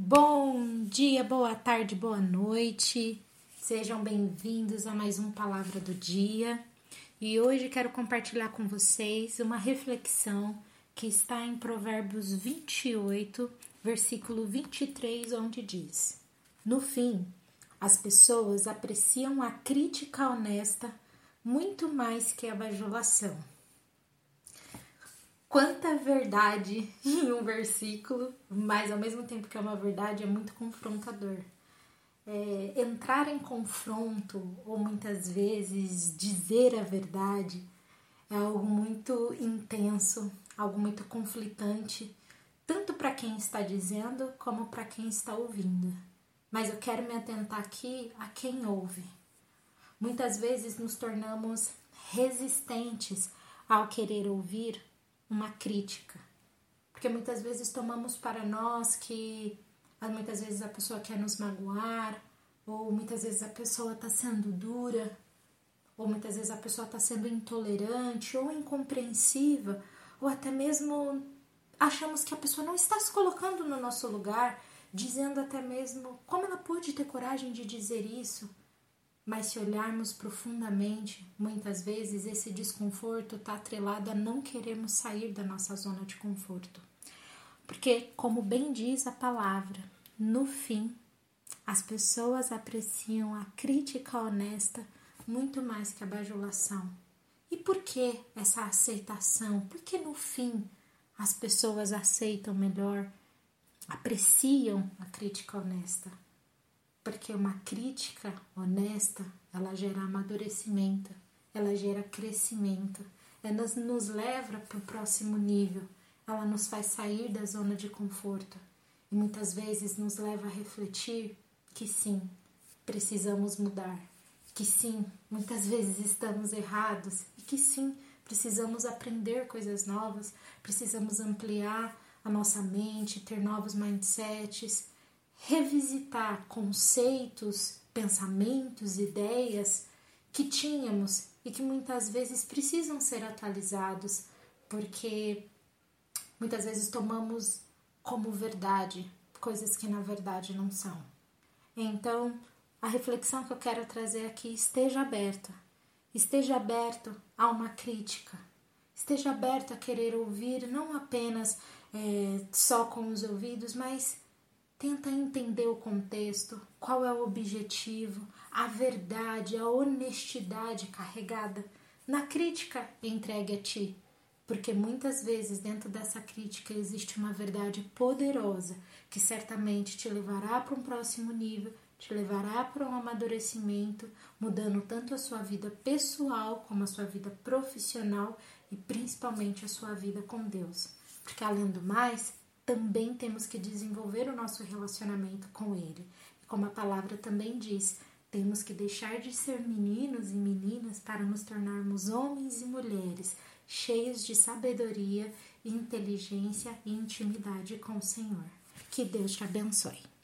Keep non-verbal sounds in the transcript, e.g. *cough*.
Bom dia, boa tarde, boa noite. Sejam bem-vindos a mais um Palavra do Dia. E hoje quero compartilhar com vocês uma reflexão que está em Provérbios 28, versículo 23, onde diz: No fim, as pessoas apreciam a crítica honesta muito mais que a bajulação. Quanta verdade *laughs* em um versículo, mas ao mesmo tempo que é uma verdade, é muito confrontador. É, entrar em confronto, ou muitas vezes dizer a verdade, é algo muito intenso, algo muito conflitante, tanto para quem está dizendo como para quem está ouvindo. Mas eu quero me atentar aqui a quem ouve. Muitas vezes nos tornamos resistentes ao querer ouvir uma crítica. Porque muitas vezes tomamos para nós que muitas vezes a pessoa quer nos magoar, ou muitas vezes a pessoa está sendo dura, ou muitas vezes a pessoa está sendo intolerante ou incompreensiva, ou até mesmo achamos que a pessoa não está se colocando no nosso lugar, dizendo até mesmo como ela pôde ter coragem de dizer isso. Mas se olharmos profundamente, muitas vezes esse desconforto está atrelado a não queremos sair da nossa zona de conforto. Porque, como bem diz a palavra, no fim, as pessoas apreciam a crítica honesta muito mais que a bajulação. E por que essa aceitação? Porque no fim as pessoas aceitam melhor, apreciam a crítica honesta porque uma crítica honesta ela gera amadurecimento, ela gera crescimento, ela nos leva para o próximo nível, ela nos faz sair da zona de conforto. E muitas vezes nos leva a refletir que sim, precisamos mudar, que sim, muitas vezes estamos errados. E que sim, precisamos aprender coisas novas, precisamos ampliar a nossa mente, ter novos mindsets revisitar conceitos, pensamentos, ideias que tínhamos e que muitas vezes precisam ser atualizados, porque muitas vezes tomamos como verdade coisas que na verdade não são. Então, a reflexão que eu quero trazer aqui esteja aberta. Esteja aberto a uma crítica. Esteja aberto a querer ouvir não apenas é, só com os ouvidos, mas Tenta entender o contexto, qual é o objetivo, a verdade, a honestidade carregada na crítica entregue a ti. Porque muitas vezes dentro dessa crítica existe uma verdade poderosa que certamente te levará para um próximo nível, te levará para um amadurecimento, mudando tanto a sua vida pessoal como a sua vida profissional e principalmente a sua vida com Deus. Porque além do mais, também temos que desenvolver o nosso relacionamento com Ele. E como a palavra também diz, temos que deixar de ser meninos e meninas para nos tornarmos homens e mulheres cheios de sabedoria, inteligência e intimidade com o Senhor. Que Deus te abençoe.